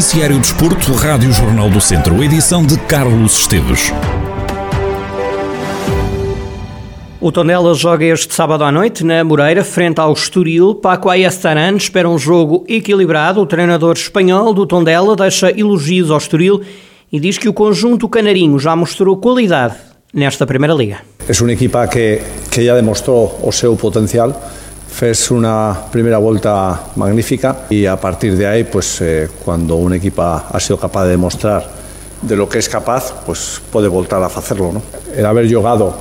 Noticiário Desporto, Rádio Jornal do Centro, edição de Carlos Esteves. O Tondela joga este sábado à noite na Moreira, frente ao Estoril. Paco Ayestaran espera um jogo equilibrado. O treinador espanhol do Tondela deixa elogios ao Estoril e diz que o conjunto canarinho já mostrou qualidade nesta Primeira Liga. É uma equipa que, que já demonstrou o seu potencial fez una primera vuelta magnífica y a partir de ahí, pues eh, cuando un equipo ha sido capaz de demostrar de lo que es capaz, pues puede voltar a hacerlo. ¿no? El haber jugado,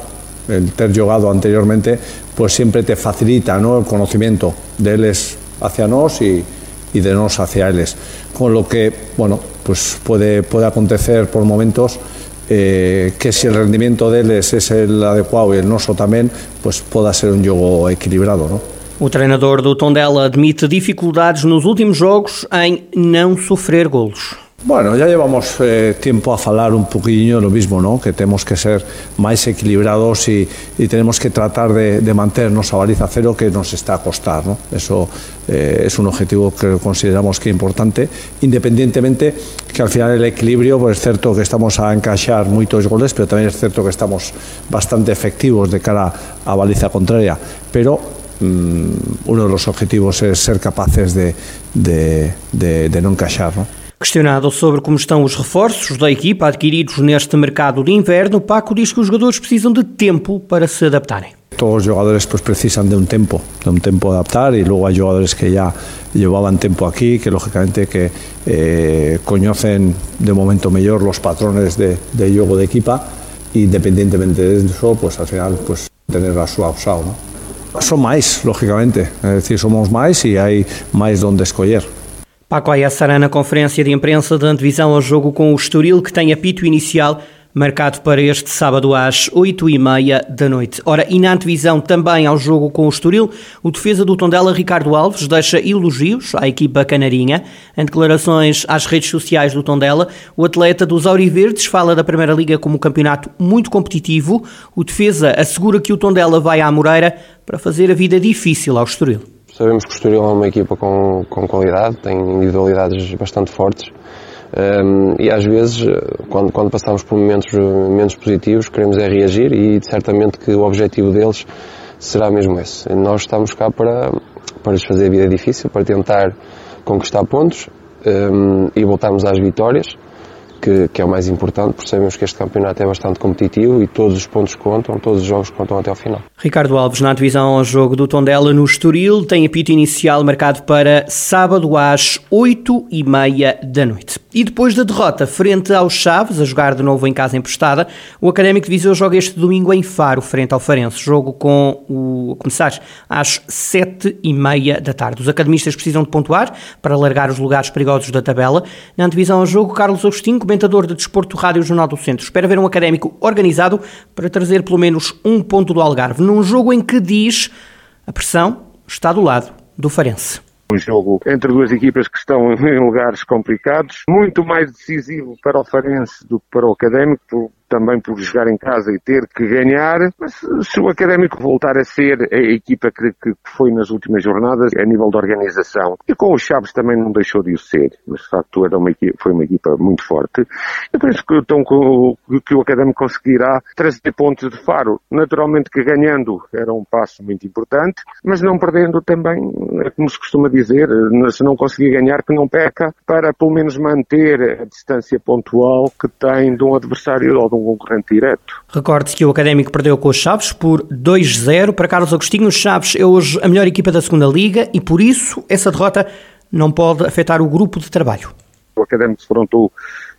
el ter jugado anteriormente, pues siempre te facilita ¿no? el conocimiento de ellos hacia nos y, de nos hacia ellos. Con lo que, bueno, pues puede, puede acontecer por momentos eh, que si el rendimiento de ellos es el adecuado y el noso también, pues pueda ser un juego equilibrado, ¿no? O treinador do Tondela admite dificuldades nos últimos jogos em não sofrer golos. Bueno, ya llevamos eh, tiempo a falar un poquillo lo mismo, ¿no? que tenemos que ser más equilibrados y, y tenemos que tratar de, de, mantenernos a baliza cero que nos está a costar. ¿no? Eso eh, es un objetivo que consideramos que importante, independientemente que al final el equilibrio, pues es cierto que estamos a encaixar muchos goles, pero también es cierto que estamos bastante efectivos de cara a baliza contraria. Pero uno de los objetivos es ser capaces de, de, de, de não encaixar. Não? Questionado sobre como estão os reforços da equipa adquiridos neste mercado de inverno, Paco diz que os jogadores precisam de tempo para se adaptarem. Todos os jogadores pues, precisam de um tempo, de um tempo adaptar e logo há jogadores que já llevaban tempo aqui, que lógicamente que eh, conocen de momento melhor os patrones de, de jogo de equipa e independientemente de eso, pues al final pues tener a súa usado, ¿no? Son máis, lógicamente. É dicir, somos máis e hai máis onde escolher. Paco Ayassará na conferência de imprensa da antevisão ao jogo com o Estoril, que tem apito inicial marcado para este sábado às 8h30 da noite. Ora, e na antevisão também ao jogo com o Estoril, o defesa do Tondela, Ricardo Alves, deixa elogios à equipa canarinha. Em declarações às redes sociais do Tondela, o atleta dos Auriverdes fala da Primeira Liga como um campeonato muito competitivo. O defesa assegura que o Tondela vai à Moreira para fazer a vida difícil ao Estoril. Sabemos que o Estoril é uma equipa com, com qualidade, tem individualidades bastante fortes um, e às vezes, quando, quando passamos por momentos menos positivos, queremos é reagir e certamente que o objetivo deles será mesmo esse. Nós estamos cá para, para lhes fazer a vida difícil, para tentar conquistar pontos um, e voltarmos às vitórias que, que, é o mais importante, porque sabemos que este campeonato é bastante competitivo e todos os pontos contam, todos os jogos contam até ao final. Ricardo Alves, na divisão ao jogo do Tondela no Estoril, tem apito inicial marcado para sábado às 8 e meia da noite. E depois da derrota frente aos Chaves, a jogar de novo em casa emprestada, o Académico de Viseu joga este domingo em Faro, frente ao Farense. Jogo com o começar às 7 e meia da tarde. Os academistas precisam de pontuar para largar os lugares perigosos da tabela. Na divisão ao jogo, Carlos Agostinho comentador de Desporto Rádio Jornal do Centro. Espera ver um académico organizado para trazer pelo menos um ponto do Algarve, num jogo em que diz a pressão está do lado do Farense. Um jogo entre duas equipas que estão em lugares complicados, muito mais decisivo para o Farense do que para o Académico, também por jogar em casa e ter que ganhar, mas se o Académico voltar a ser a equipa que, que foi nas últimas jornadas, a nível de organização, e com os Chaves também não deixou de o ser, mas de facto era uma equipa, foi uma equipa muito forte, e por isso que, então, que o Académico conseguirá trazer pontos de faro. Naturalmente que ganhando era um passo muito importante, mas não perdendo também, é como se costuma dizer, se não conseguir ganhar, que não peca, para pelo menos manter a distância pontual que tem de um adversário ou de um um concorrente direto. Recorde-se que o Académico perdeu com os Chaves por 2-0. Para Carlos Agostinho, os Chaves é hoje a melhor equipa da segunda Liga e por isso essa derrota não pode afetar o grupo de trabalho. O Académico defrontou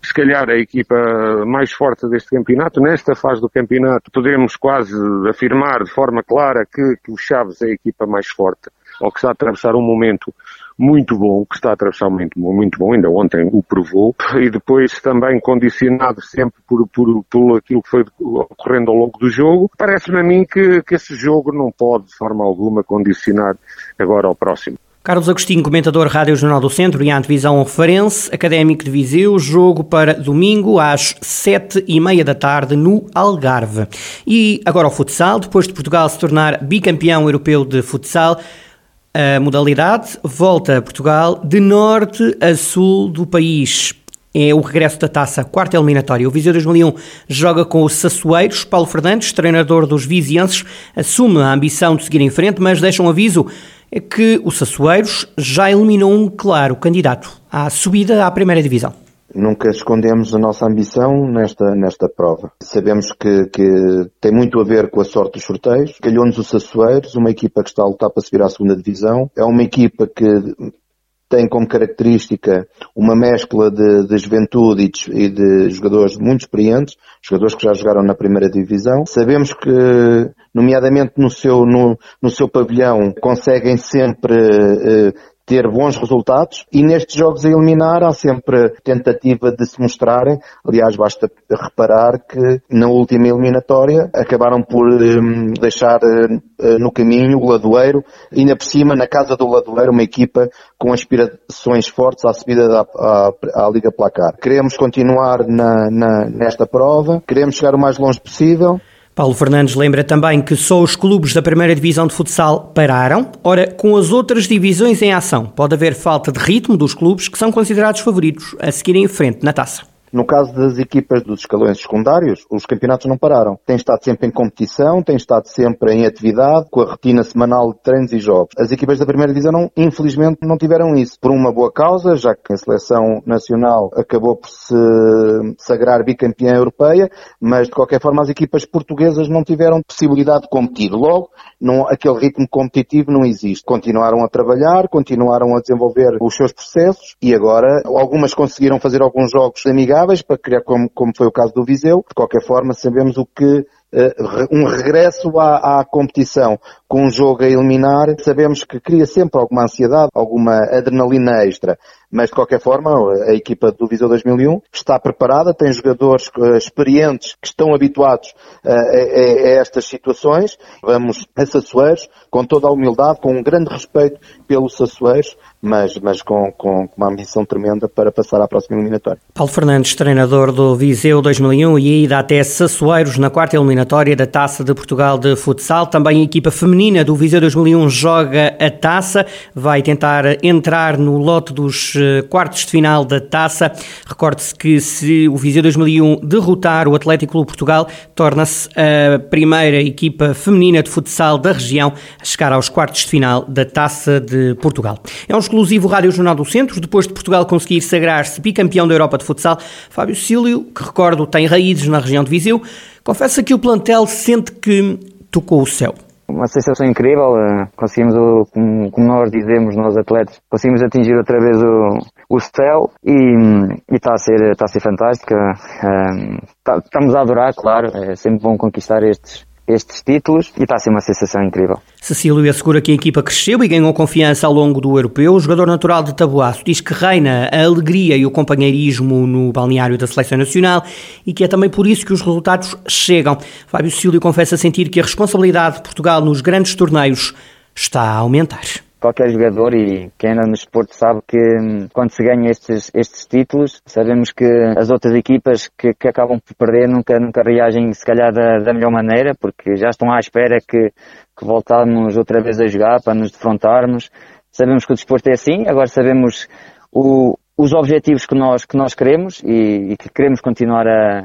se calhar a equipa mais forte deste campeonato. Nesta fase do campeonato podemos quase afirmar de forma clara que, que o Chaves é a equipa mais forte, ou que está a atravessar um momento muito bom, que está a atravessar um momento muito bom, ainda ontem o provou, e depois também condicionado sempre por, por, por aquilo que foi ocorrendo ao longo do jogo. Parece-me a mim que, que esse jogo não pode, de forma alguma, condicionar agora ao próximo. Carlos Agostinho, comentador Rádio Jornal do Centro e antevisão Referência, Académico de Viseu, jogo para domingo às sete e meia da tarde no Algarve. E agora o futsal, depois de Portugal se tornar bicampeão europeu de futsal, A modalidade volta a Portugal de norte a sul do país. É o regresso da taça, quarta eliminatória. O Viseu 2001 joga com os Sassueiros. Paulo Fernandes, treinador dos vizienses, assume a ambição de seguir em frente, mas deixa um aviso: é que o Sassueiros já eliminou um claro candidato à subida à primeira divisão. Nunca escondemos a nossa ambição nesta, nesta prova. Sabemos que, que tem muito a ver com a sorte dos sorteios. Calhou-nos o Sassueiros, uma equipa que está a lutar para subir à segunda divisão. É uma equipa que tem como característica uma mescla de, de juventude e de, e de, jogadores muito experientes, jogadores que já jogaram na primeira divisão. Sabemos que, nomeadamente no seu, no, no seu pavilhão, conseguem sempre eh, ter bons resultados e nestes jogos a eliminar há sempre tentativa de se mostrarem. Aliás, basta reparar que na última eliminatória acabaram por um, deixar uh, no caminho o Ladoeiro, ainda por cima, na casa do Ladoeiro, uma equipa com aspirações fortes à subida da, à, à Liga Placar. Queremos continuar na, na, nesta prova, queremos chegar o mais longe possível Paulo Fernandes lembra também que só os clubes da primeira divisão de futsal pararam. Ora, com as outras divisões em ação, pode haver falta de ritmo dos clubes que são considerados favoritos a seguirem em frente na taça. No caso das equipas dos escalões secundários, os campeonatos não pararam. Têm estado sempre em competição, têm estado sempre em atividade, com a rotina semanal de treinos e jogos. As equipas da primeira divisão, infelizmente, não tiveram isso. Por uma boa causa, já que a seleção nacional acabou por se sagrar bicampeã europeia, mas de qualquer forma as equipas portuguesas não tiveram possibilidade de competir. Logo, não, aquele ritmo competitivo não existe. Continuaram a trabalhar, continuaram a desenvolver os seus processos e agora algumas conseguiram fazer alguns jogos amigáveis para criar como, como foi o caso do Viseu. De qualquer forma, sabemos o que um regresso à, à, competição com um jogo a eliminar, sabemos que cria sempre alguma ansiedade, alguma adrenalina extra. Mas, de qualquer forma, a equipa do Viseu 2001 está preparada, tem jogadores uh, experientes que estão habituados uh, a, a, a, estas situações. Vamos a Sassueiros, com toda a humildade, com um grande respeito pelos Sassueiros, mas, mas com, com, uma ambição tremenda para passar à próxima eliminatória. Paulo Fernandes, treinador do Viseu 2001 e ida até Sassueiros na quarta eliminatória da Taça de Portugal de Futsal. Também a equipa feminina do Viseu 2001 joga a taça, vai tentar entrar no lote dos eh, quartos de final da taça. Recorde-se que se o Viseu 2001 derrotar o Atlético Clube Portugal, torna-se a primeira equipa feminina de futsal da região a chegar aos quartos de final da Taça de Portugal. É um exclusivo Rádio Jornal do Centro, depois de Portugal conseguir sagrar-se bicampeão da Europa de futsal. Fábio Cílio, que recordo tem raízes na região de Viseu, confessa que o plantel sente que tocou o céu uma sensação incrível. Eh, conseguimos, como, nós dizemos, nós atletas, conseguimos atingir outra vez o, o céu e está a ser, está a ser fantástica. Eh, tá, estamos a adorar, claro. É sempre bom conquistar estes, estes títulos e está a ser uma sensação incrível. Cecílio assegura que a equipa cresceu e ganhou confiança ao longo do europeu. O jogador natural de Tabuaço diz que reina a alegria e o companheirismo no balneário da seleção nacional e que é também por isso que os resultados chegam. Fábio Cecílio confessa sentir que a responsabilidade de Portugal nos grandes torneios está a aumentar qualquer jogador e quem anda no esporte sabe que hum, quando se ganha estes, estes títulos, sabemos que as outras equipas que, que acabam por perder nunca, nunca reagem se calhar da, da melhor maneira, porque já estão à espera que, que voltarmos outra vez a jogar para nos defrontarmos. Sabemos que o desporto é assim, agora sabemos o, os objetivos que nós, que nós queremos e, e que queremos continuar a,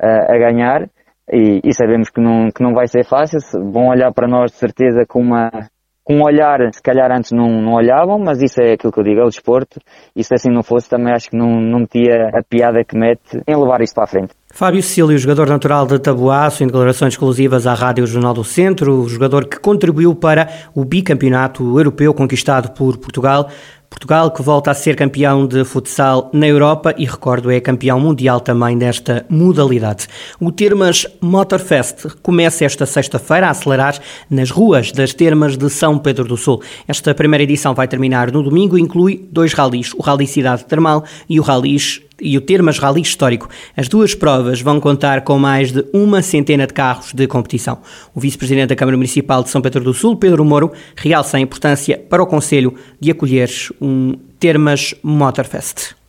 a, a ganhar. E, e, sabemos que não, que não vai ser fácil. Vão olhar para nós de certeza com uma, um olhar, se calhar antes não, não olhavam, mas isso é aquilo que eu digo, é o desporto, e se assim não fosse também acho que não, não metia a piada que mete em levar isto para a frente. Fábio Cílio, jogador natural de Tabuaço, em declarações exclusivas à Rádio Jornal do Centro, jogador que contribuiu para o bicampeonato europeu conquistado por Portugal. Portugal que volta a ser campeão de futsal na Europa e, recordo, é campeão mundial também desta modalidade. O Termas Motorfest começa esta sexta-feira a acelerar nas ruas das Termas de São Pedro do Sul. Esta primeira edição vai terminar no domingo e inclui dois ralis, o Rally Cidade Termal e o Rally e o Termas Rally Histórico. As duas provas vão contar com mais de uma centena de carros de competição. O vice-presidente da Câmara Municipal de São Pedro do Sul, Pedro Moro, realça a importância para o Conselho de acolher um Termas Motorfest.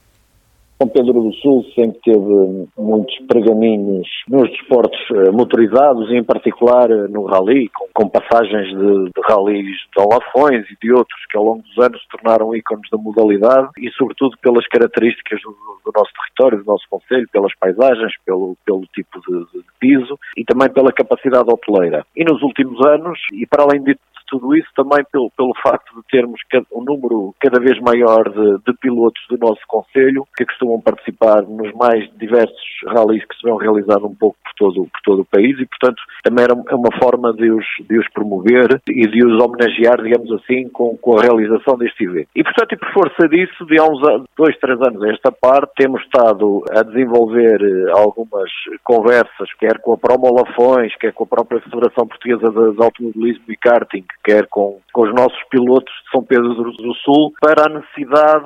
São Pedro do Sul sempre teve muitos pergaminhos nos desportos eh, motorizados e em particular eh, no rally, com, com passagens de, de rallies de Olafões e de outros que ao longo dos anos se tornaram ícones da modalidade e sobretudo pelas características do, do nosso território, do nosso concelho, pelas paisagens, pelo, pelo tipo de, de piso e também pela capacidade hoteleira. E nos últimos anos, e para além de tudo isso também pelo, pelo facto de termos um número cada vez maior de, de pilotos do nosso Conselho que costumam participar nos mais diversos rallies que se vão realizando um pouco por todo, por todo o país e, portanto, também é uma forma de os, de os promover e de os homenagear, digamos assim, com, com a realização deste evento. E, portanto, e por força disso, de há uns dois, três anos a esta parte, temos estado a desenvolver eh, algumas conversas, quer com a Promo Lafões, quer com a própria Federação Portuguesa de Automobilismo e Karting, quer com, com os nossos pilotos de São Pedro do Sul, para a necessidade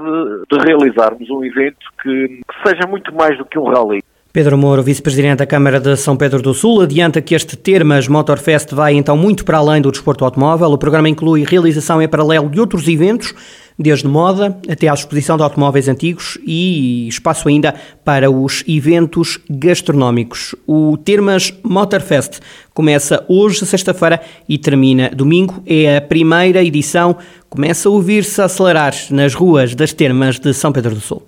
de realizarmos um evento que, que seja muito mais do que um rally. Pedro Moro, vice-presidente da Câmara de São Pedro do Sul, adianta que este Termas Motorfest vai então muito para além do desporto automóvel. O programa inclui realização em paralelo de outros eventos, desde moda até à exposição de automóveis antigos e espaço ainda para os eventos gastronómicos. O Termas Motorfest começa hoje, sexta-feira, e termina domingo. É a primeira edição. Começa a ouvir-se acelerar nas ruas das Termas de São Pedro do Sul.